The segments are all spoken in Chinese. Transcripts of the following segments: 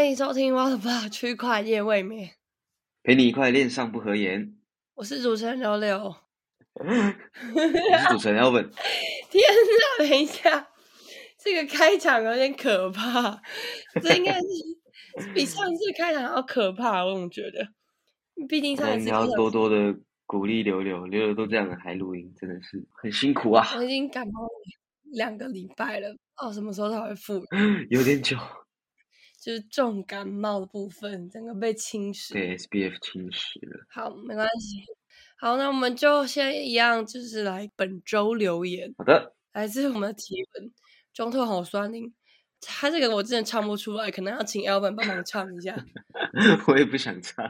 欢迎收听《我的爸区块夜未眠》，陪你一块恋上不合言。我是主持人刘柳。我是主持人 Elvin。天哪，等一下，这个开场有点可怕，这应该是 比上次开场要可怕，我总觉得。毕竟上一次你要多多的鼓励刘柳，刘柳都这样了还录音，真的是很辛苦啊。我已经感冒两个礼拜了，哦，什么时候才会复 有点久。就是重感冒的部分，整个被侵蚀，对 SBF 侵蚀了。好，没关系。好，那我们就先一样，就是来本周留言。好的，来自我们的提问，中特好酸灵。他这个我真的唱不出来，可能要请 Elvin 帮忙唱一下。我也不想唱，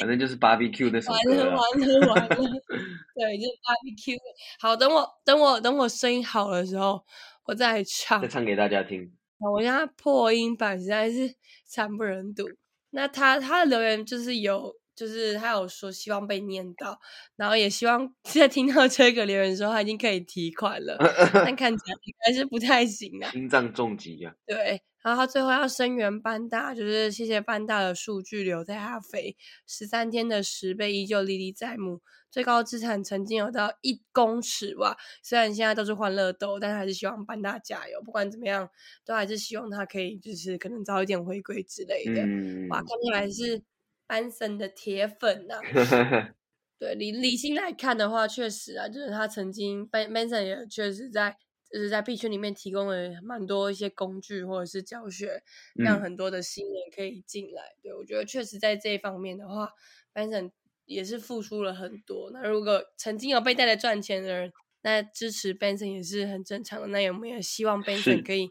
反正就是 Barbecue 那首歌。完了完了完了，对，就是 Barbecue。好，等我等我等我声音好的时候，我再唱，再唱给大家听。我家破音版实在是 惨不忍睹。那他他的留言就是有，就是他有说希望被念到，然后也希望 在听到这个留言的时候，他已经可以提款了，但看起来应该是不太行啊。心脏重疾啊。对，然后他最后要声援班大，就是谢谢班大的数据留在阿肥十三天的十倍依旧历历在目。最高资产曾经有到一公尺哇！虽然现在都是欢乐豆，但还是希望班大加油。不管怎么样，都还是希望他可以就是可能早一点回归之类的。哇，看起来是班森的铁粉呐。对理理性来看的话，确实啊，就是他曾经 Benson 也确实在就是在 B 圈里面提供了蛮多一些工具或者是教学，让很多的新人可以进来。对我觉得确实在这一方面的话，，Benson。也是付出了很多。那如果曾经有被带来赚钱的人，那支持 Benson 也是很正常的。那我们也希望 Benson 可以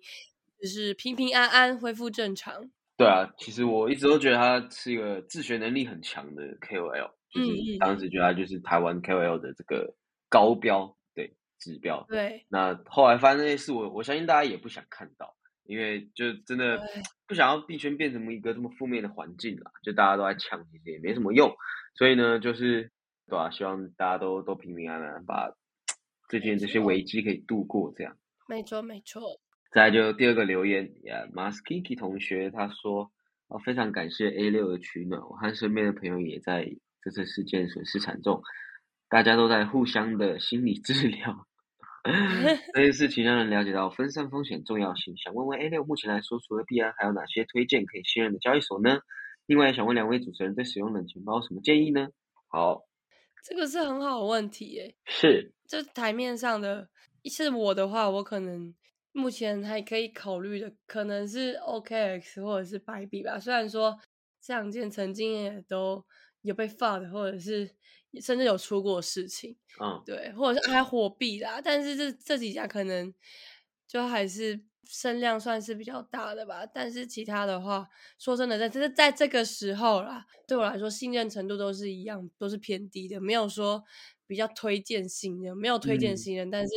就是平平安安恢复正常。对啊，其实我一直都觉得他是一个自学能力很强的 KOL，就是当时觉得他就是台湾 KOL 的这个高标对指标。对。那后来发生那些事，我我相信大家也不想看到，因为就真的不想要币圈变成一个这么负面的环境啦，就大家都在抢，其实也没什么用。所以呢，就是对吧？希望大家都都平平安安，把 最近这些危机可以度过。这样，没错没错。再就第二个留言呀，Maskiki 同学他说：“哦，非常感谢 A 六的取暖，我和身边的朋友也在这次事件损失惨重，大家都在互相的心理治疗。这件事情让人了解到分散风险重要性。想问问 A 六，目前来说，除了币安，还有哪些推荐可以信任的交易所呢？”另外，想问两位主持人对使用冷钱包有什么建议呢？好，这个是很好的问题耶。是，就台面上的，是我的话，我可能目前还可以考虑的，可能是 OKX 或者是白币吧。虽然说这两件曾经也都有被发的，或者是甚至有出过事情，嗯，对，或者是还火币啦，但是这这几家可能就还是。声量算是比较大的吧，但是其他的话，说真的，在这在这个时候啦，对我来说信任程度都是一样，都是偏低的，没有说比较推荐新人，没有推荐新人。但是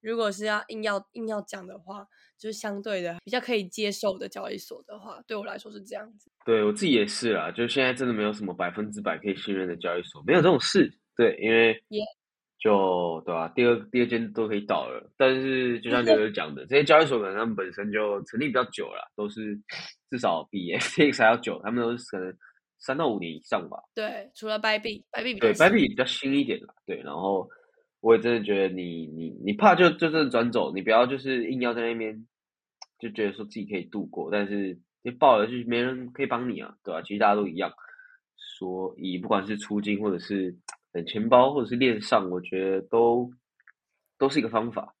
如果是要硬要硬要讲的话，就是相对的比较可以接受的交易所的话，对我来说是这样子。对我自己也是啦，就现在真的没有什么百分之百可以信任的交易所，没有这种事。对，因为。就对吧？第二第二间都可以倒了，但是就像刘 刘讲的，这些交易所可能他们本身就成立比较久了，都是 至少比 FTX 还要久，他们都是可能三到五年以上吧。对，除了 Bybit，Bybit 对 Bybit 比较新一点啦。对，然后我也真的觉得你你你怕就就真的转走，你不要就是硬要在那边就觉得说自己可以度过，但是你爆了就没人可以帮你啊，对吧？其实大家都一样，所以不管是出金或者是。等钱包或者是链上，我觉得都都是一个方法。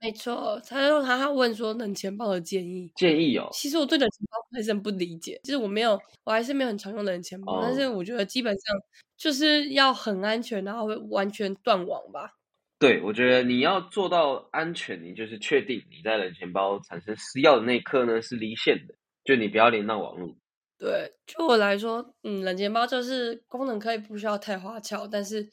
对，没错。他说他他问说冷钱包的建议，建议哦。其实我对冷钱包还是很不理解，就是我没有，我还是没有很常用冷钱包。但是我觉得基本上就是要很安全，然后会完全断网吧。对，我觉得你要做到安全，你就是确定你在冷钱包产生私钥的那一刻呢是离线的，就你不要连到网络。对，就我来说，嗯，冷钱包就是功能可以不需要太花俏，但是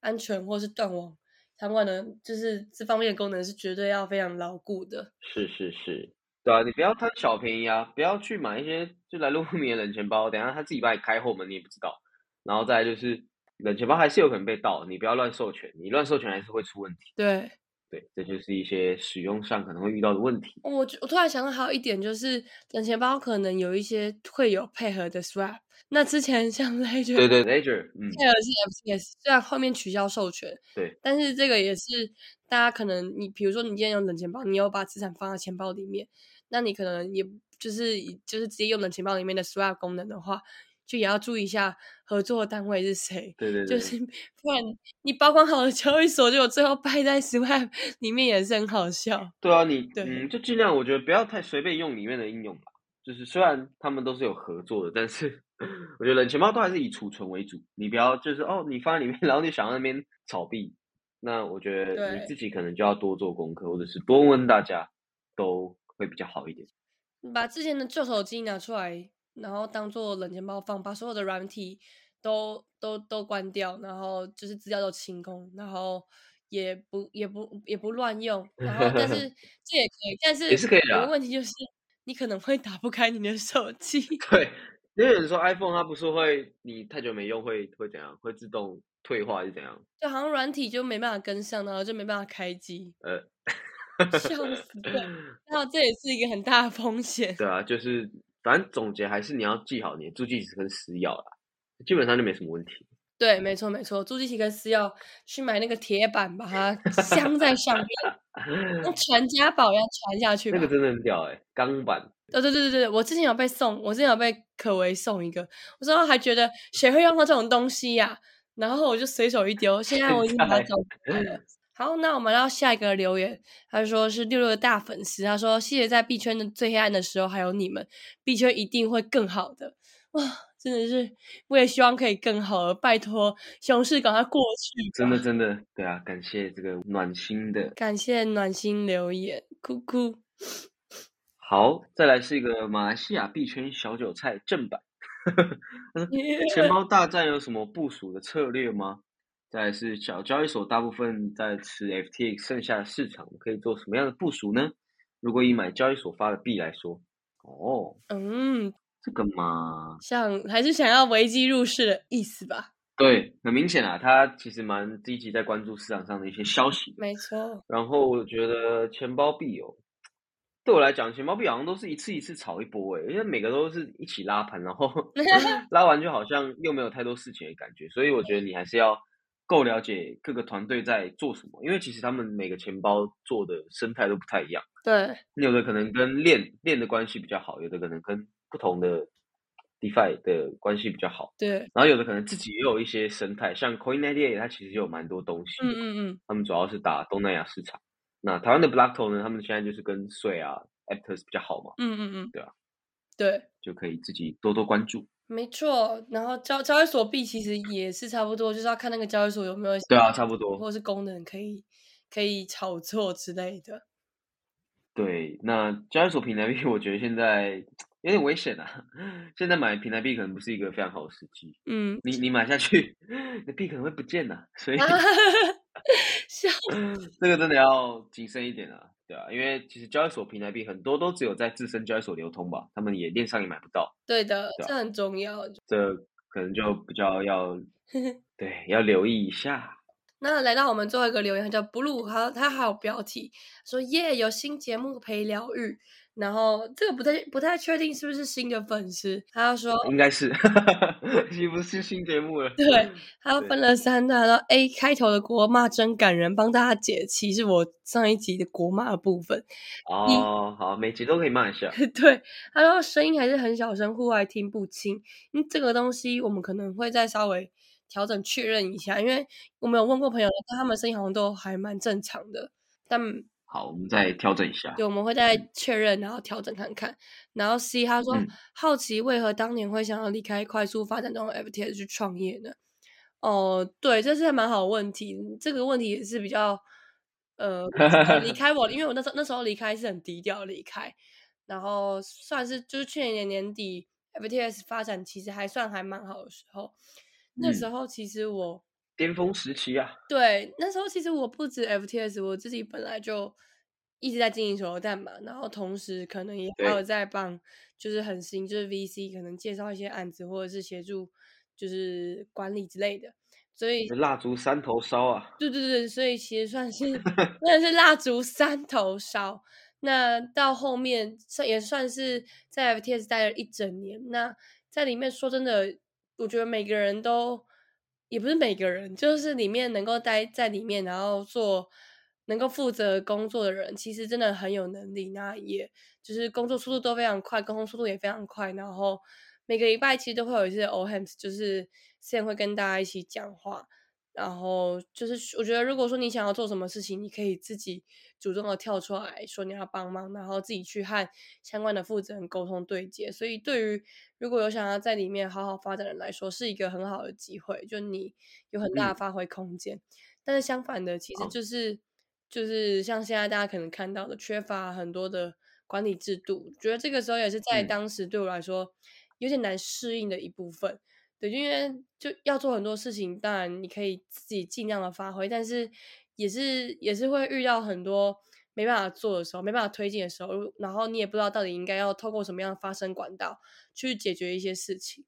安全或是断网相关的，就是这方面的功能是绝对要非常牢固的。是是是，对啊，你不要贪小便宜啊，不要去买一些就来路不明的冷钱包，等下他自己帮你开后门你也不知道。然后再就是冷钱包还是有可能被盗，你不要乱授权，你乱授权还是会出问题。对对，这就是一些使用上可能会遇到的问题。我我突然想到还有一点就是冷钱包可能有一些会有配合的 swap。那之前像 Ledger，对对 Ledger，嗯，配合是 FTS，虽然后面取消授权，对，但是这个也是大家可能你比如说你今天用冷钱包，你有把资产放在钱包里面，那你可能也就是就是直接用冷钱包里面的 swap 功能的话。就也要注意一下合作单位是谁，对对对，就是不然你保管好的交易所，就最后败在 Swap 里面也是很好笑。对啊，你嗯，就尽量我觉得不要太随便用里面的应用吧。就是虽然他们都是有合作的，但是我觉得冷钱包都还是以储存为主。你不要就是哦，你放在里面，然后你想要那边炒币，那我觉得你自己可能就要多做功课，或者是多问大家，都会比较好一点。把之前的旧手机拿出来。然后当做冷钱包放，把所有的软体都都都关掉，然后就是资料都清空，然后也不也不也不乱用，然后但是 这也可以，但是也是可以的。有个问题就是你可能会打不开你的手机。对，因为有人说 iPhone 它不是会你太久没用会会怎样？会自动退化是怎样？就好像软体就没办法跟上，然后就没办法开机。呃，笑死了。然后这也是一个很大的风险。对啊，就是。反正总结还是你要记好你的助记词跟私钥啦，基本上就没什么问题。对，没错没错，助记词跟私钥去买那个铁板，把它镶在上面，用传家宝一样传下去。那个真的很屌哎，钢板。对对对对对，我之前有被送，我之前有被可为送一个，我之后还觉得谁会用到这种东西呀？然后我就随手一丢，现在我已经把它找出来了。好，那我们到下一个留言，他说是六六的大粉丝，他说谢谢在币圈的最黑暗的时候还有你们，币圈一定会更好的，哇，真的是，我也希望可以更好，拜托熊市赶快过去，真的真的，对啊，感谢这个暖心的，感谢暖心留言，哭哭。好，再来是一个马来西亚币圈小韭菜正版，钱包大战有什么部署的策略吗？再是小交易所，大部分在吃 FTX，剩下的市场可以做什么样的部署呢？如果以买交易所发的币来说，哦，嗯，这个嘛，像还是想要危机入市的意思吧？对，很明显啊，他其实蛮积极在关注市场上的一些消息。没错。然后我觉得钱包币哦，对我来讲，钱包币好像都是一次一次炒一波诶，因为每个都是一起拉盘，然后 拉完就好像又没有太多事情的感觉，所以我觉得你还是要。够了解各个团队在做什么，因为其实他们每个钱包做的生态都不太一样。对，有的可能跟链链的关系比较好，有的可能跟不同的 DeFi 的关系比较好。对，然后有的可能自己也有一些生态，像 Coin98 它其实有蛮多东西。嗯嗯嗯。他们主要是打东南亚市场。那台湾的 Blockto 呢？他们现在就是跟税啊、Aptos 比较好嘛。嗯嗯嗯。对啊。对。就可以自己多多关注。没错，然后交交易所币其实也是差不多，就是要看那个交易所有没有对啊，差不多，或者是功能可以可以炒作之类的。对，那交易所平台币，我觉得现在有点危险啊。现在买平台币可能不是一个非常好的时机。嗯，你你买下去，那币可能会不见呐，所以 笑，这个真的要谨慎一点啊。对啊，因为其实交易所平台币很多都只有在自身交易所流通吧，他们也链上也买不到。对的，这很重要。这可能就比较要 对要留意一下。那来到我们最后一个留言，叫 Blue，他他还有标题说耶，有新节目陪疗愈。然后这个不太不太确定是不是新的粉丝，他说应该是，是不是新节目了？对，他分了三段，说 A 开头的国骂真感人，帮大家解气，是我上一集的国骂的部分。哦，好，每集都可以骂一下。对，他说声音还是很小声，户外听不清。嗯，这个东西我们可能会再稍微调整确认一下，因为我们有问过朋友，他们声音好像都还蛮正常的，但。好，我们再调整一下。对，我们会再确认，然后调整看看。然后 C 他说，好奇为何当年会想要离开快速发展中的 FTS 去创业呢？哦，对，这是蛮好的问题。这个问题也是比较，呃，离 开我，因为我那时候那时候离开是很低调离开，然后算是就是去年年底 FTS 发展其实还算还蛮好的时候，那时候其实我。巅峰时期啊！对，那时候其实我不止 FTS，我自己本来就一直在经营手榴弹嘛，然后同时可能也还有在帮，就是很新，就是 VC 可能介绍一些案子，或者是协助就是管理之类的。所以蜡烛三头烧啊！对对对，所以其实算是那是蜡烛三头烧。那到后面算也算是在 FTS 待了一整年。那在里面说真的，我觉得每个人都也不是每个人，就是里面能够待在里面，然后做能够负责工作的人，其实真的很有能力。那也就是工作速度都非常快，沟通速度也非常快。然后每个礼拜其实都会有一些 o h a m s 就是现在会跟大家一起讲话。然后就是，我觉得如果说你想要做什么事情，你可以自己主动的跳出来说你要帮忙，然后自己去和相关的负责人沟通对接。所以对于如果有想要在里面好好发展的人来说，是一个很好的机会，就你有很大的发挥空间。但是相反的，其实就是就是像现在大家可能看到的，缺乏很多的管理制度。觉得这个时候也是在当时对我来说有点难适应的一部分。对，因为就要做很多事情，当然你可以自己尽量的发挥，但是也是也是会遇到很多没办法做的时候，没办法推进的时候，然后你也不知道到底应该要透过什么样的发声管道去解决一些事情。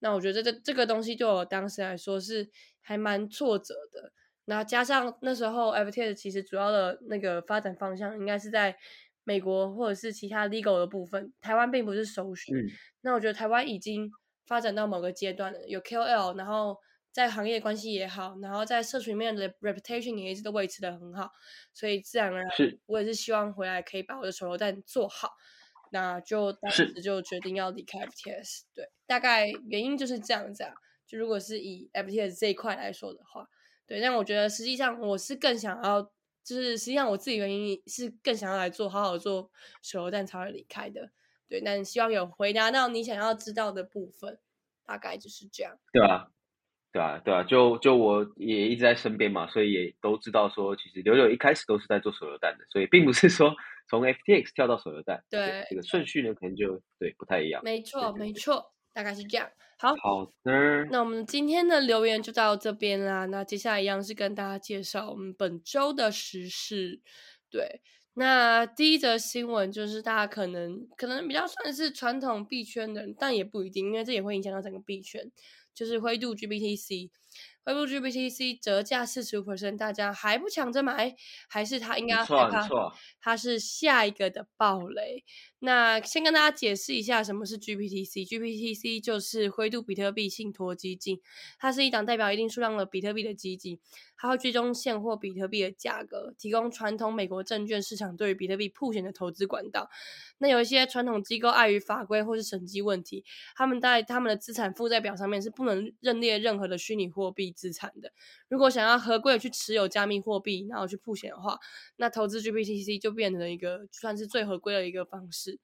那我觉得这这个东西对我当时来说是还蛮挫折的。那加上那时候 FTS 其实主要的那个发展方向应该是在美国或者是其他 legal 的部分，台湾并不是首选。那我觉得台湾已经。发展到某个阶段了，有 KOL，然后在行业关系也好，然后在社群里面的 reputation 也一直都维持的很好，所以自然而然，我也是希望回来可以把我的手榴弹做好，那就当时就决定要离开 FTS，对，大概原因就是这样子啊。就如果是以 FTS 这一块来说的话，对，但我觉得实际上我是更想要，就是实际上我自己原因是更想要来做好好做手榴弹才会离开的。对，但希望有回答到你想要知道的部分，大概就是这样。对啊，对啊，对啊，就就我也一直在身边嘛，所以也都知道说，其实柳柳一开始都是在做手榴弹的，所以并不是说 从 FTX 跳到手榴弹，对这个顺序呢，可能就对不太一样。没错，没错，大概是这样。好，好的，那我们今天的留言就到这边啦。那接下来一样是跟大家介绍我们本周的时事，对。那第一则新闻就是大家可能可能比较算是传统币圈的人，但也不一定，因为这也会影响到整个币圈，就是灰度 GBTC。灰度 GBTC 折价四十五 percent，大家还不抢着买，还是他应该害怕？它是下一个的暴雷。那先跟大家解释一下什么是 GBTC。GBTC 就是灰度比特币信托基金，它是一档代表一定数量的比特币的基金，它会追踪现货比特币的价格，提供传统美国证券市场对于比特币铺选的投资管道。那有一些传统机构碍于法规或是审计问题，他们在他们的资产负债表上面是不能认列任何的虚拟货币。资产的，如果想要合规的去持有加密货币，然后去铺险的话，那投资 GPTC 就变成了一个算是最合规的一个方式。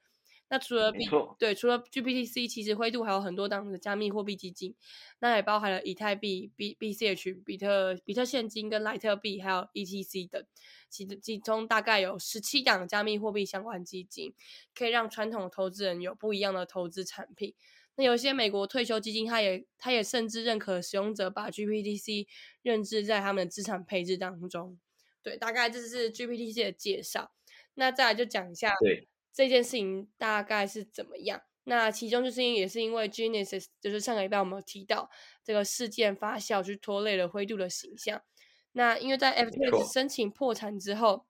那除了 B 对，除了 GPTC，其实灰度还有很多档的加密货币基金，那也包含了以太币、B BCH、比特比特现金跟莱特币，还有 ETC 等，其其中大概有十七档加密货币相关基金，可以让传统投资人有不一样的投资产品。那有些美国退休基金，它也它也甚至认可使用者把 GPTC 认知在他们的资产配置当中。对，大概这是 GPTC 的介绍。那再来就讲一下这件事情大概是怎么样。那其中就是因也是因为 Genesis，就是上个礼拜我们有提到这个事件发酵，去拖累了灰度的形象。那因为在 FTX 申请破产之后。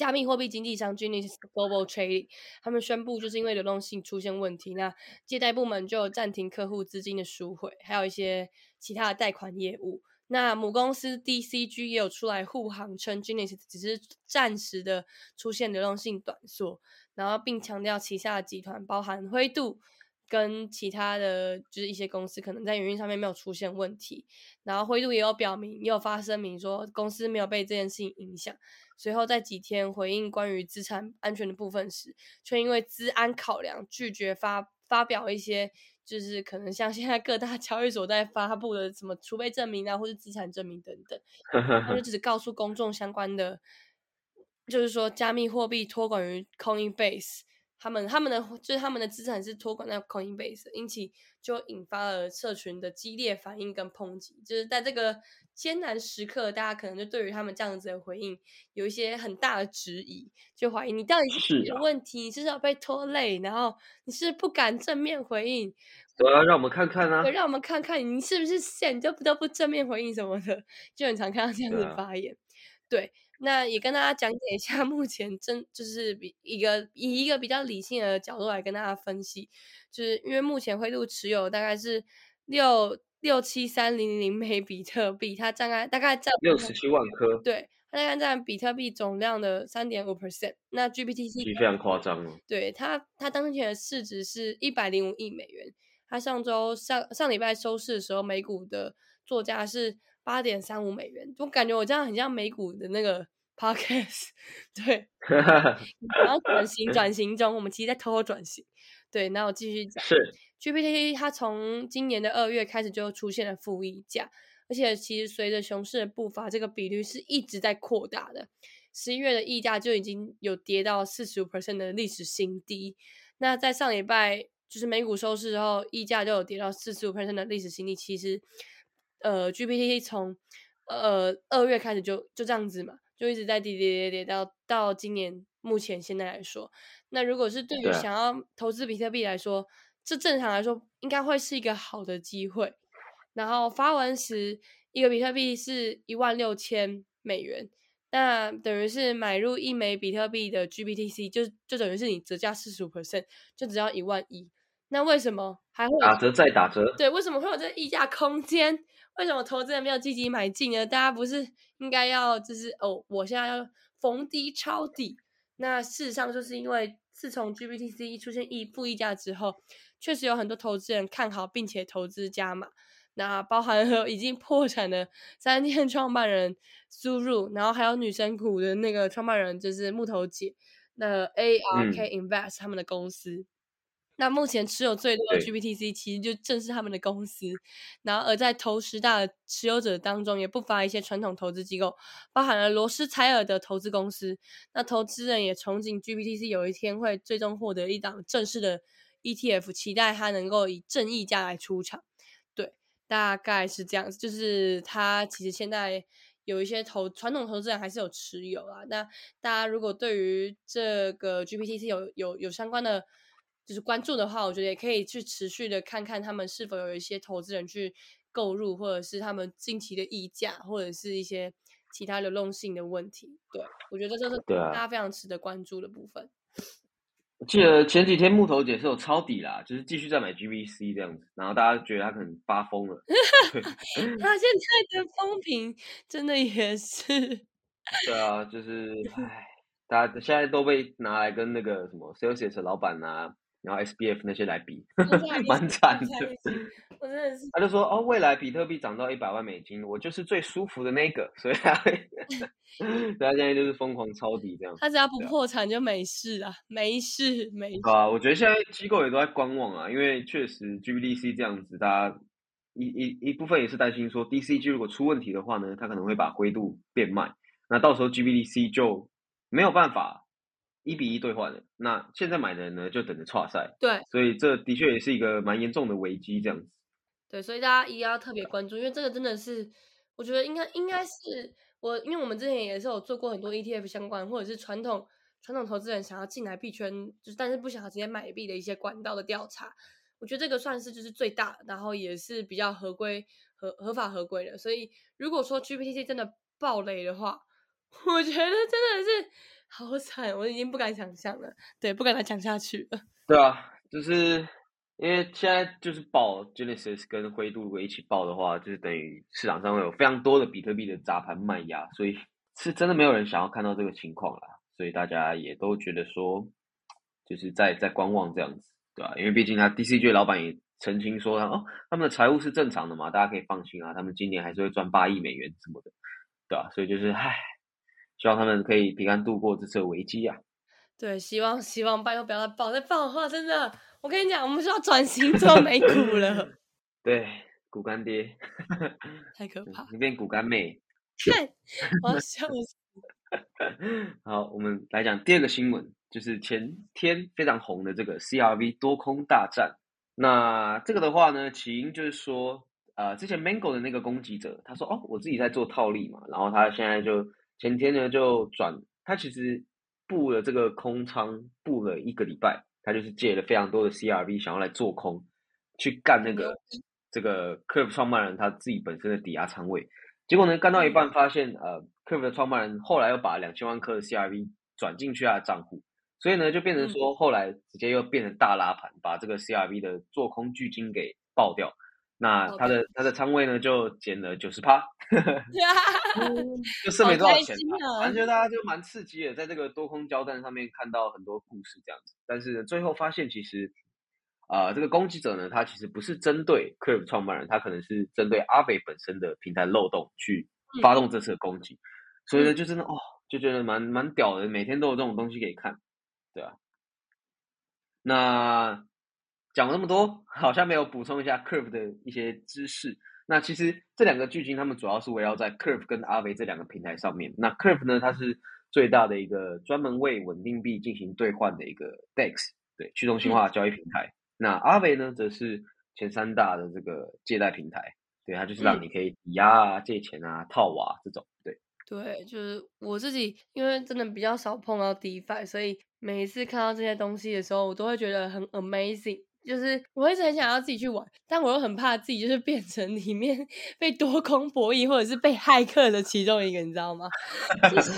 加密货币经纪商 Genesis Global Trading，他们宣布就是因为流动性出现问题，那借贷部门就暂停客户资金的赎回，还有一些其他的贷款业务。那母公司 DCG 也有出来护航，称 Genesis 只是暂时的出现流动性短缩，然后并强调旗下的集团包含灰度跟其他的就是一些公司可能在营运上面没有出现问题。然后灰度也有表明，也有发声明说公司没有被这件事情影响。随后在几天回应关于资产安全的部分时，却因为资安考量拒绝发发表一些，就是可能像现在各大 交易所在发布的什么储备证明啊，或者资产证明等等，他就只告诉公众相关的，就是说加密货币托管于 Coinbase，他们他们的就是他们的资产是托管在 Coinbase，因此就引发了社群的激烈反应跟抨击。就是在这个艰难时刻，大家可能就对于他们这样子的回应有一些很大的质疑，就怀疑你到底是有问题，你是要被拖累，然后你是不敢正面回应。对啊，让我们看看啊，让我们看看你是不是现就不得不正面回应什么的，就很常看到这样子发言。对。那也跟大家讲解一下，目前真就是比一个以一个比较理性的角度来跟大家分析，就是因为目前灰度持有大概是六六七三零零枚比特币，它大概大概占六十七万颗，对，它大概占比特币总量的三点五 percent。那 GPTC 非常夸张哦，对它它当前的市值是一百零五亿美元，它上周上上礼拜收市的时候，美股的作价是。八点三五美元，我感觉我这样很像美股的那个 podcast，对，然后转型转型中，我们其实在偷偷转型，对，那我继续讲，是。GPT 它从今年的二月开始就出现了负溢价，而且其实随着熊市的步伐，这个比率是一直在扩大的，十一月的溢价就已经有跌到四十五 percent 的历史新低，那在上礼拜就是美股收市之后，溢价就有跌到四十五 percent 的历史新低，其实。呃，GPT 从呃二月开始就就这样子嘛，就一直在跌跌跌跌到到今年目前现在来说，那如果是对于想要投资比特币来说，这正常来说应该会是一个好的机会。然后发文时，一个比特币是一万六千美元，那等于是买入一枚比特币的 GPTC，就就等于是你折价四十五 percent，就只要一万一。那为什么还会打折再打折？对，为什么会有这个溢价空间？为什么投资人没有积极买进呢？大家不是应该要就是哦，我现在要逢低抄底。那事实上就是因为自从 GBTC 出现溢负溢价之后，确实有很多投资人看好并且投资加码。那包含了已经破产的三天创办人苏入，然后还有女神股的那个创办人就是木头姐，那 ARK Invest 他们的公司。那目前持有最多的 GPTC 其实就正是他们的公司，然后而在头十大持有者当中，也不乏一些传统投资机构，包含了罗斯柴尔的投资公司。那投资人也憧憬 GPTC 有一天会最终获得一档正式的 ETF，期待它能够以正溢价来出场。对，大概是这样子。就是它其实现在有一些投传统投资人还是有持有啊。那大家如果对于这个 GPTC 有有有相关的，就是关注的话，我觉得也可以去持续的看看他们是否有一些投资人去购入，或者是他们近期的溢价，或者是一些其他流动性的问题。对我觉得这是大家非常值得关注的部分。我记得前几天木头姐是有抄底啦，就是继续在买 GVC 这样子，然后大家觉得她可能发疯了。他现在的风评真的也是。对啊，就是唉，大家现在都被拿来跟那个什么 Celsius 老板啊。然后 S B F 那些来比，蛮惨的。我真的是，他就说哦，未来比特币涨到一百万美金，我就是最舒服的那个，所以他，所以他现在就是疯狂抄底这样。他只要不破产就没事啊，没事没事。啊，我觉得现在机构也都在观望啊，因为确实 G B D C 这样子，大家一一一部分也是担心说 D C G 如果出问题的话呢，它可能会把灰度变卖，那到时候 G B D C 就没有办法。一比一兑换的，那现在买的人呢，就等着跨赛。对，所以这的确也是一个蛮严重的危机，这样子。对，所以大家一定要特别关注，因为这个真的是，我觉得应该应该是我，因为我们之前也是有做过很多 ETF 相关，或者是传统传统投资人想要进来币圈，就是但是不想要直接买币的一些管道的调查。我觉得这个算是就是最大，然后也是比较合规、合合法合规的。所以如果说 GPTC 真的爆雷的话，我觉得真的是。好惨，我已经不敢想象了。对，不敢再讲下去了。对啊，就是因为现在就是爆 Genesis 跟灰度如果一起爆的话，就是等于市场上会有非常多的比特币的砸盘卖压，所以是真的没有人想要看到这个情况啦。所以大家也都觉得说，就是在在观望这样子，对吧？因为毕竟他 DCG 老板也澄清说，哦，他们的财务是正常的嘛，大家可以放心啊，他们今年还是会赚八亿美元什么的，对吧？所以就是，唉。希望他们可以平安度过这次危机啊！对，希望希望拜托不要再爆再爆的话，真的，我跟你讲，我们需要转型做美股了。对，股干爹，太可怕！你变股干妹，看，我要笑死。好，我们来讲第二个新闻。就是前天非常红的这个 CRV 多空大战。那这个的话呢，起因就是说，呃，之前 Mango 的那个攻击者，他说，哦，我自己在做套利嘛，然后他现在就前天呢就转，他其实布了这个空仓，布了一个礼拜，他就是借了非常多的 CRV，想要来做空，去干那个这个 Curve 创办人他自己本身的抵押仓位。结果呢，干到一半发现，呃，Curve 的创办人后来又把两千万颗的 CRV 转进去他的账户。所以呢，就变成说，后来直接又变成大拉盘，把这个 CRV 的做空巨金给爆掉。那他的他的仓位呢，就减了九十趴，就剩没多少钱了。反正大家就蛮刺激的，在这个多空交战上面看到很多故事这样子。但是最后发现，其实啊，这个攻击者呢，他其实不是针对 Curve 创办人，他可能是针对阿北本身的平台漏洞去发动这次的攻击。所以呢，就真的哦，就觉得蛮蛮屌的，每天都有这种东西可以看。对啊，那讲了那么多，好像没有补充一下 Curve 的一些知识。那其实这两个巨鲸，他们主要是围绕在 Curve 跟阿维这两个平台上面。那 Curve 呢，它是最大的一个专门为稳定币进行兑换的一个 DEX，对，去中心化交易平台。那阿维呢，则是前三大的这个借贷平台，对，它就是让你可以抵押啊、借钱啊、套娃这种，对。对，就是我自己，因为真的比较少碰到 DeFi，所以每一次看到这些东西的时候，我都会觉得很 amazing。就是我一直很想要自己去玩，但我又很怕自己就是变成里面被多空博弈或者是被骇客的其中一个，你知道吗？就是。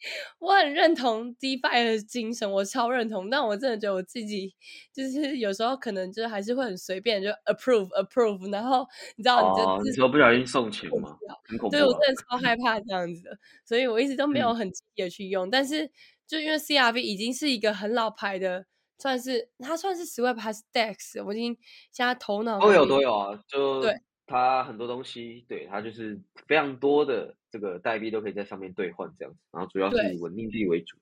我很认同 DeFi 的精神，我超认同。但我真的觉得我自己就是有时候可能就是还是会很随便就 approve approve，然后你知道你就你说不小心送钱吗？很恐怖。对我真的超害怕这样子的，所以我一直都没有很积极的去用。但是就因为 CRV 已经是一个很老牌的，算是它算是 Swap 还是 DEX，我已经现在头脑都有都有啊，就对。它很多东西，对它就是非常多的这个代币都可以在上面兑换这样子，然后主要是以稳定币为主。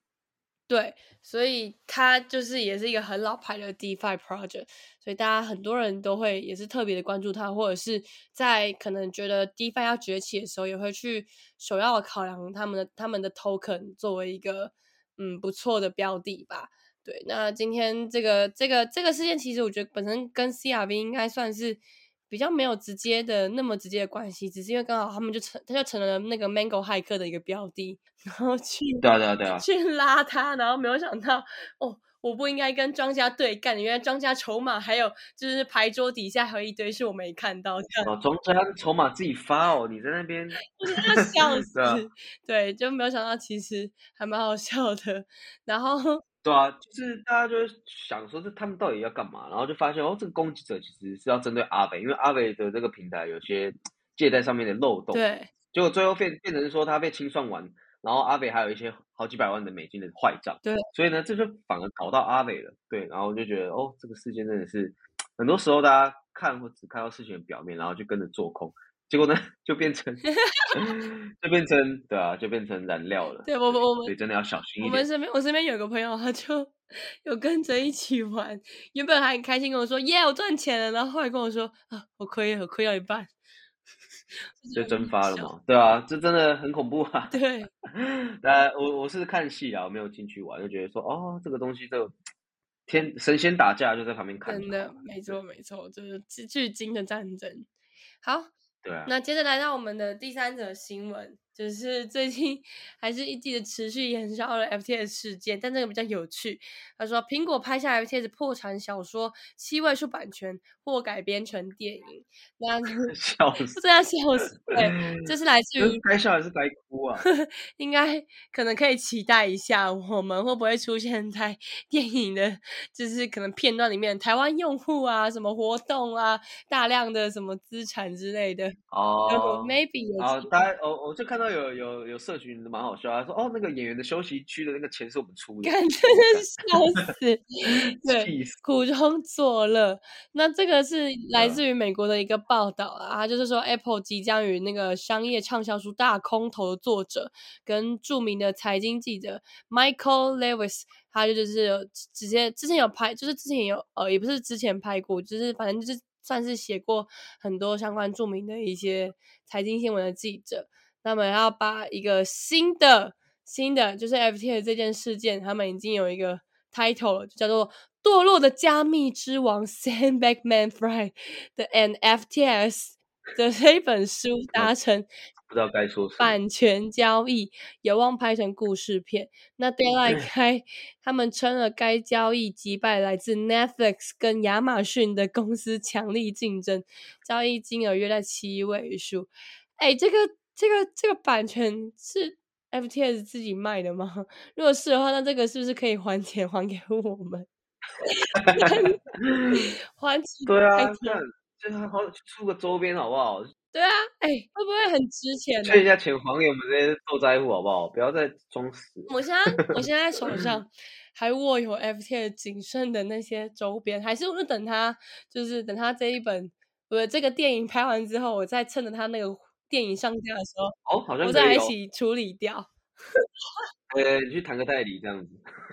对，所以它就是也是一个很老牌的 DeFi project，所以大家很多人都会也是特别的关注它，或者是在可能觉得 DeFi 要崛起的时候，也会去首要考量他们的他们的 token 作为一个嗯不错的标的吧。对，那今天这个这个这个事件，其实我觉得本身跟 CRV 应该算是。比较没有直接的那么直接的关系，只是因为刚好他们就成，他就成了那个 Mango 骇客的一个标的，然后去对啊对啊对啊，去拉他，然后没有想到哦，我不应该跟庄家对干，原来庄家筹码还有就是牌桌底下还有一堆是我没看到这样。哦，庄家筹码自己发哦，你在那边，我真的笑 死，对，就没有想到其实还蛮好笑的，然后。对啊，就是大家就想说，这他们到底要干嘛？然后就发现哦，这个攻击者其实是要针对阿伟，因为阿伟的这个平台有些借贷上面的漏洞。对。结果最后变变成说他被清算完，然后阿伟还有一些好几百万的美金的坏账。对。所以呢，这就反而搞到阿伟了。对。然后我就觉得哦，这个事件真的是很多时候大家看或只看到事情的表面，然后就跟着做空。结果呢，就变成，就变成，对啊，就变成燃料了。对，我们我们所以真的要小心一点。我们身边，我身边有个朋友，他就有跟着一起玩，原本还很开心跟我说：“耶，我赚钱了。”然后后来跟我说：“啊，我亏了，亏了一半。”就蒸发了嘛？对啊，这真的很恐怖啊。对，呃，我我是看戏啊，我没有进去玩，就觉得说，哦，这个东西就天神仙打架就在旁边看。真的，没错没错，就是巨鲸的战争。好。那接着来到我们的第三则新闻。就是最近还是一季的持续燃烧了 FTS 事件，但这个比较有趣。他说，苹果拍下 FTS 破产小说七位数版权或改编成电影，那 笑死，这样笑死。对，这是来自于该笑还是该哭啊？应该可能可以期待一下，我们会不会出现在电影的，就是可能片段里面，台湾用户啊，什么活动啊，大量的什么资产之类的哦，maybe 有。哦，大家，我我就看到。有有有社群蛮好笑，他说：“哦，那个演员的休息区的那个钱是我们出的。”感觉是笑死，对，苦中作乐。那这个是来自于美国的一个报道啊，他就是说 Apple 即将与那个商业畅销书《大空头》的作者跟著名的财经记者 Michael Lewis，他就就是直接之前有拍，就是之前有呃，也不是之前拍过，就是反正就是算是写过很多相关著名的一些财经新闻的记者。他们要把一个新的新的就是 FT 这件事件，他们已经有一个 title 了，就叫做《堕落的加密之王 Sam Bankman-Fried 的 NFTs》的这一本书 达成不知道该说什么。版权交易，有望拍成故事片。那 Deadline 开，他们称了该交易击败来自 Netflix 跟亚马逊的公司强力竞争，交易金额约在七位数。哎，这个这个这个版权是 FTS 自己卖的吗？如果是的话，那这个是不是可以还钱还给我们？还钱？对啊，这样这还好出个周边好不好？对啊，哎，会不会很值钱呢？退一下钱还给我们这些受灾户好不好？不要再装死。我现在我现在手上还握有 FT 仅剩的那些周边，还是我就等他，就是等他这一本不是这个电影拍完之后，我再趁着他那个电影上架的时候，哦，好像我再一。起处理掉，呃，你去谈个代理这样子。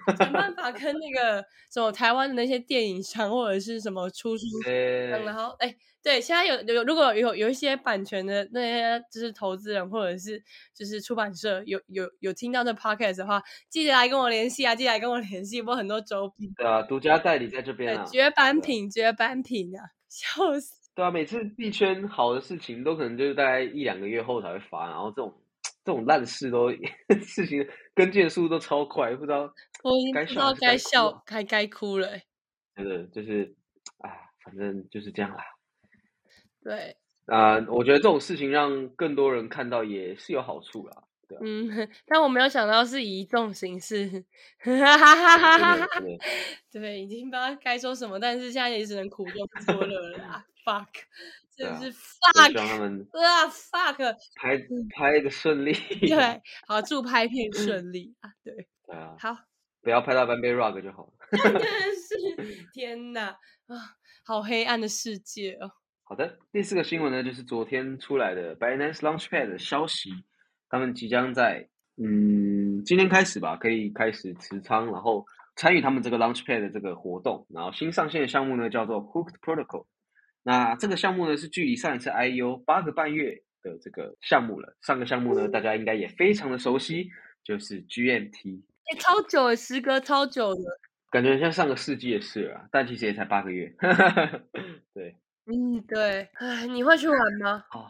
想办法跟那个什么台湾的那些电影商或者是什么出书然后哎。对，现在有有如果有有一些版权的那些就是投资人或者是就是出版社有有有听到这 podcast 的话，记得来跟我联系啊，记得来跟我联系，我很多周边，对啊，独家代理在这边啊。绝版品，绝版品啊，笑死！对啊，每次币圈好的事情都可能就是大概一两个月后才会发，然后这种这种烂事都 事情跟进的速度都超快，不知道我已经该不知道该笑该该哭了、欸。真的就是啊，反正就是这样啦。对，啊、我觉得这种事情让更多人看到也是有好处啦。对啊，嗯，但我没有想到是以这种形式，哈哈哈哈哈哈。对，已经不知道该说什么，但是现在也只能苦中作乐了啦。fuck，真是 fuck 他们啊 fuck。拍拍的顺利。对，好，祝拍片 顺利啊！对，对啊，好，不要拍到 Van Bay Rock 就好了。真的是天哪啊，好黑暗的世界哦。好的，第四个新闻呢，就是昨天出来的 Binance Launchpad 的消息，他们即将在嗯今天开始吧，可以开始持仓，然后参与他们这个 Launchpad 的这个活动。然后新上线的项目呢叫做 Hooked Protocol，那这个项目呢是距离上一次 IEO 八个半月的这个项目了。上个项目呢，大家应该也非常的熟悉，就是 GMT，哎、超久了，时隔超久了。感觉像上个世纪的事了啊，但其实也才八个月。对。嗯，对，哎，你会去玩吗？哦，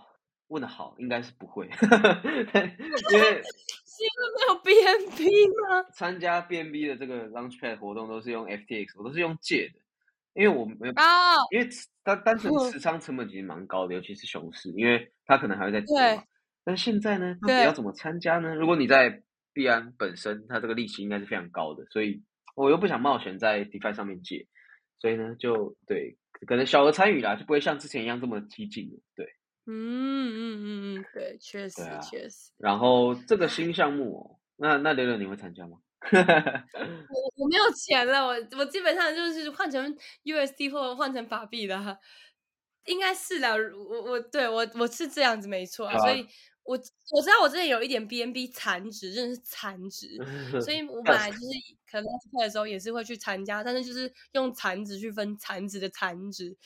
问的好，应该是不会，因为是因为没有 BNB 吗？参加 BNB 的这个 Launchpad 活动都是用 FTX，我都是用借的，因为我没有，哦，因为持它单纯嗯持仓成本其实蛮高的，尤其是熊市，因为它可能还会再跌嘛。但现在呢，你要怎么参加呢？如果你在币安本身，它这个利息应该是非常高的，所以我又不想冒险在 DeFi 上面借，所以呢，就对，可能小额参与啦，就不会像之前一样这么激进了，对。嗯嗯嗯嗯，对，确实确实，然。后这个新项目哦，那那柳柳你会参加吗？我我没有钱了，我我基本上就是换成 USD 或者换成法币的。哈，应该是的，我我对我我是这样子没错啊，所以我我知道我之前有一点 BNB 残值，真的是残值，所以我 本来就是可能在的时候也是会去参加，但是就是用残值去分残值的残值，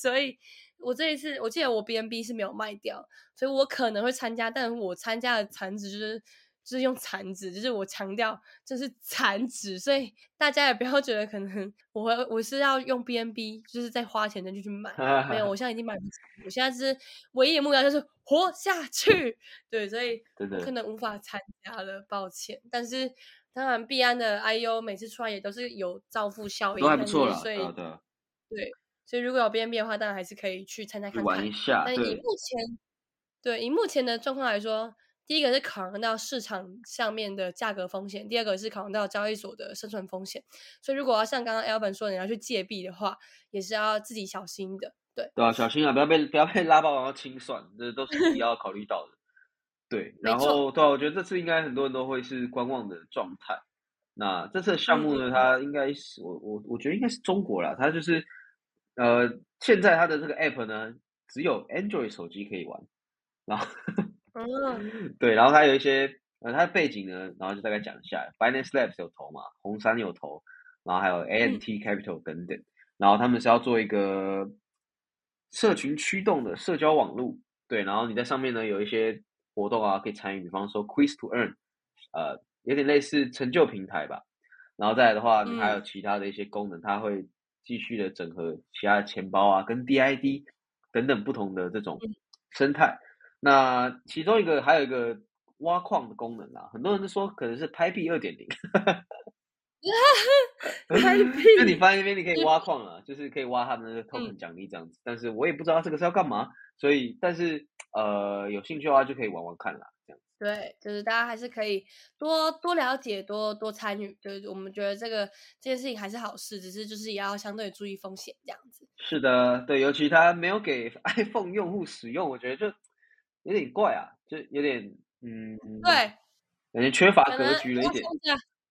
所以我这一次我记得我 BNB 是没有卖掉，所以我可能会参加，但我参加的残值就是。就是用残值，就是我强调这是残值，所以大家也不要觉得可能我会我是要用 BNB，就是在花钱的就去买，没有，我现在已经买不起，我现在是唯一的目标就是活下去，对，所以我可能无法参加了，抱歉。但是当然，币安的 IU 每次出来也都是有造富效应，都还不错了，所以啊对啊，对，所以如果有 BNB 的话，当然还是可以去参加去看看。玩一下，但以对目前对以目前的状况来说，第一个是考量到市场上面的价格风险，第二个是考量到交易所的生存风险。所以如果要像刚刚 Alvin 说的，你要去借币的话，也是要自己小心的。对，对啊，小心啊，不要被不要被拉爆然后清算，这都是你要考虑到的。对，然后对啊，我觉得这次应该很多人都会是观望的状态。那这次的项目呢，它应该是我我我觉得应该是中国啦，它就是呃，现在它的这个 app 呢，只有 Android 手机可以玩，然后嗯，对，然后它有一些呃，它的背景呢，然后就大概讲一下，Finance Labs 有投嘛，红杉有投，然后还有 ANT Capital 等等，然后他们是要做一个社群驱动的社交网络，对，然后你在上面呢有一些活动啊可以参与，比方说 Quiz to Earn，呃，有点类似成就平台吧，然后再来的话，你还有嗯。其他的一些功能，它会继续的整合其他的钱包啊，跟 DID 等等不同的这种嗯生态。那其中一个还有一个挖矿的功能啊，很多人都说可能是拍币二点零。拍 就你币，发现那边你可以挖矿了，就是可以挖他们的那个 token 嗯，奖励这样子。但是我也不知道这个是要干嘛，所以但是呃有兴趣的话就可以玩玩看啦。对，就是大家还是可以多多了解，多多参与。就是我们觉得这个这件事情还是好事，只是就是也要相对注意风险这样子。是的，对，尤其他没有给 iPhone 用户使用，我觉得就有点怪啊，就有点嗯，对，感觉缺乏格局了一点，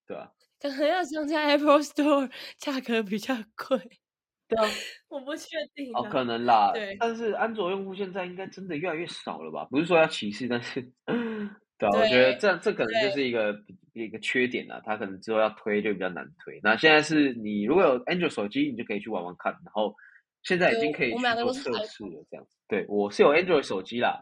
对吧？可能要上架 Apple Store，价格比较贵，对啊，我不确定哦，可能啦，对但是安卓用户现在应该真的越来越少了吧？不是说要歧视，但是，对啊，我觉得这这可能就是一个一个缺点啦，它可能之后要推就比较难推。那现在是你如果有 Android 手机，你就可以去玩玩看，然后现在已经可以我们两个去做测试了，这样子。对，我是有 Android 手机啦，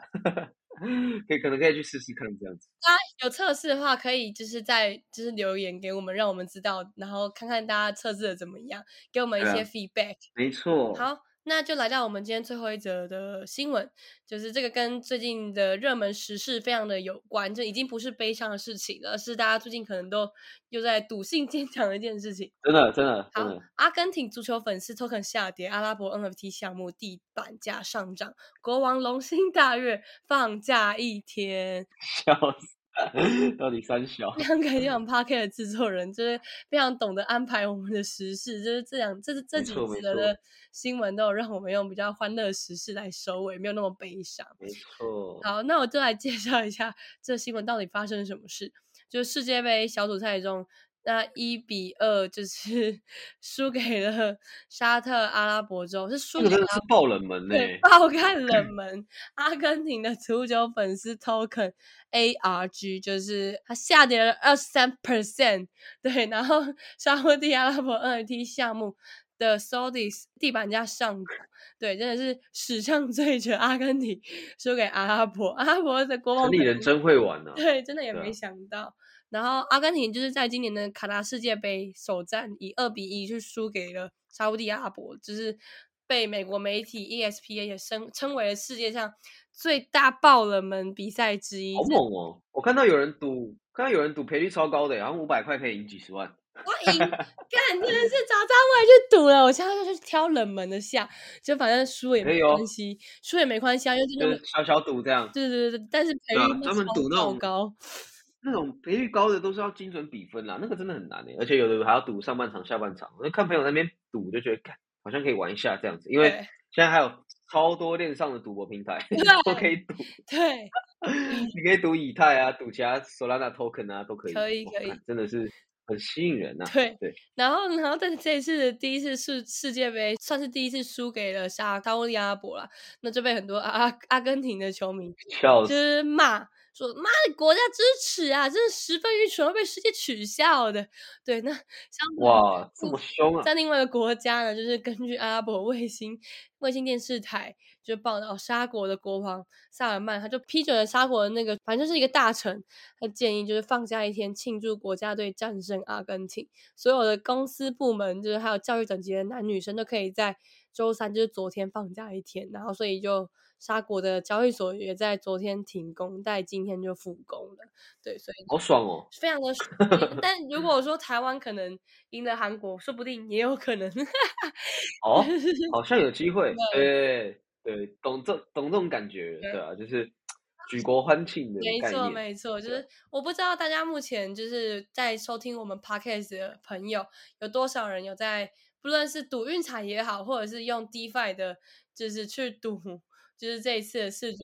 可以可能可以去试试看这样子。大家有测试的话，可以就是在就是留言给我们，让我们知道，然后看看大家测试的怎么样，给我们一些 feedback。没错，好，那就来到我们今天最后一则的新闻，就是这个跟最近的热门时事非常的有关，就已经不是悲伤的事情了，是大家最近可能都又在赌性 坚强的一件事情。真的真的真好的，，阿根廷足球粉丝 token 下跌，阿拉伯 NFT 项目地板价上涨，国王龙心大悦，放假一天。笑死，到底三小？非常感谢我们 p a r k 的制作人，就是非常懂得安排我们的时事，就是这两这这没几则的新闻都有让我们用比较欢乐的时事来收尾，没有那么悲伤。没错，好，那我就来介绍一下这新闻到底发生什么事。就是世界杯小组赛中，那一比二就是 输给了沙特阿拉伯州，是输给了是爆冷门呢、对，爆看冷门。阿根廷的足球粉丝 token ARG 就是它下跌了二十三 percent，对，然后 沙特地阿拉伯 NFT 项目的 Saudis 地板价上涨，对，真的是史上最绝，阿根廷输给阿拉伯，阿拉伯的国王可能城里人真会玩呢、对，真的也没想到。然后阿根廷就是在今年的卡达世界杯首战以二比一去输给了沙烏地阿拉伯，就是被美国媒体 E ESPN 也称称为了世界上最大爆冷门比赛之一。好猛哦！我看到有人赌，看到有人赌赔率超高的，好像五百块可以赢几十万。我赢，干真的是早知道我也去赌了。我现在就去挑冷门的下，就反正输也没关系，输也没关系啊，就是小小赌这样，对对对对，但是赔率那专门超赌那种高。那种赔率高的都是要精准比分啦，那个真的很难诶，而且有的还要赌上半场、下半场。我就看朋友那边赌，就觉得，看好像可以玩一下这样子，因为对现在还有超多链上的赌博平台 都可以赌，对，你可以赌以太啊，赌其他 Solana token 啊，都可以。可以可以真的是很吸引人呐、对对，然后，然后，但是这一次的第一次世世界杯算是第一次输给了沙沙烏地阿拉伯啦，那就被很多阿阿阿根廷的球迷。就是骂说：“妈的，国家支持啊，真是十分愚蠢，会被世界取笑的。”对，那相反哇，这么凶啊！在另外一个国家呢，就是根据阿拉伯卫星卫星电视台就报道，沙国的国王萨尔曼他就批准了沙国的那个，反正就是一个大臣，他建议就是放假一天庆祝国家队战胜阿根廷，所有的公司部门就是还有教育等级的男女生都可以在周三就是昨天放假一天，然后所以就沙国的交易所也在昨天停工，但今天就复工了。对，所以好爽哦！非常的爽。但如果说台湾可能赢了韩国，说不定也有可能。哦，好像有机会。对对，懂这懂这种感觉，对对啊，就是举国欢庆的没错。没错，就是我不知道大家目前就是在收听我们 podcast 的朋友有多少人有在，不论是赌运彩也好，或者是用 DeFi 的，就是去赌，就是这一次的世足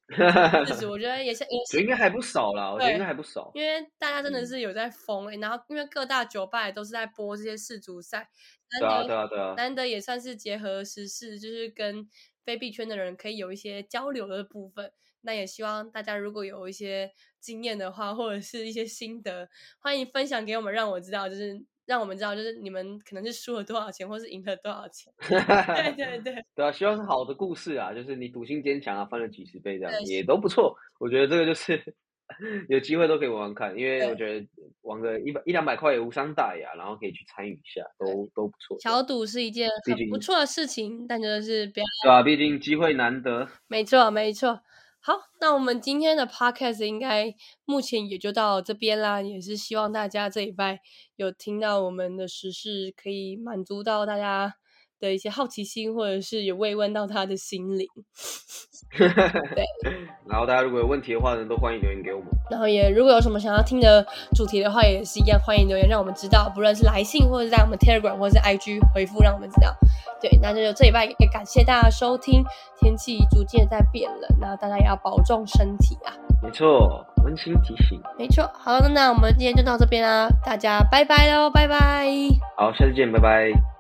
世足，我觉得也是应该还不少啦，我觉得应该还不少。因为大家真的嗯是有在疯诶、然后因为各大酒吧也都是在播这些世足赛，难得。难得也算是结合时事，就是跟非币圈的人可以有一些交流的部分。那也希望大家如果有一些经验的话，或者是一些心得，欢迎分享给我们，让我知道，就是让我们知道，就是你们可能是输了多少钱，或是赢了多少钱。对对对，对啊，希望是好的故事啊，就是你赌性坚强啊，翻了几十倍这样也都不错。我觉得这个就是 有机会都可以玩玩看，因为我觉得玩个一百一两百块也无伤大雅，然后可以去参与一下，都都不错。小赌是一件很不错的事情，但就是不要对啊，毕竟机会难得。没错，没错。好，那我们今天的 podcast 应该目前也就到这边啦，也是希望大家这礼拜有听到我们的时事，可以满足到大家的一些好奇心，或者是有慰问到他的心灵。对 然后大家如果有问题的话呢，都欢迎留言给我们。然后也如果有什么想要听的主题的话，也是一样欢迎留言让我们知道，不论是来信或者是在我们 Telegram 或者是 IG 回复让我们知道。对，那就这礼拜也感谢大家收听，天气逐渐在变冷，那大家也要保重身体啊。没错，温馨提醒。没错，好，那我们今天就到这边啦，大家拜拜喽，拜拜。好，下次见，拜拜。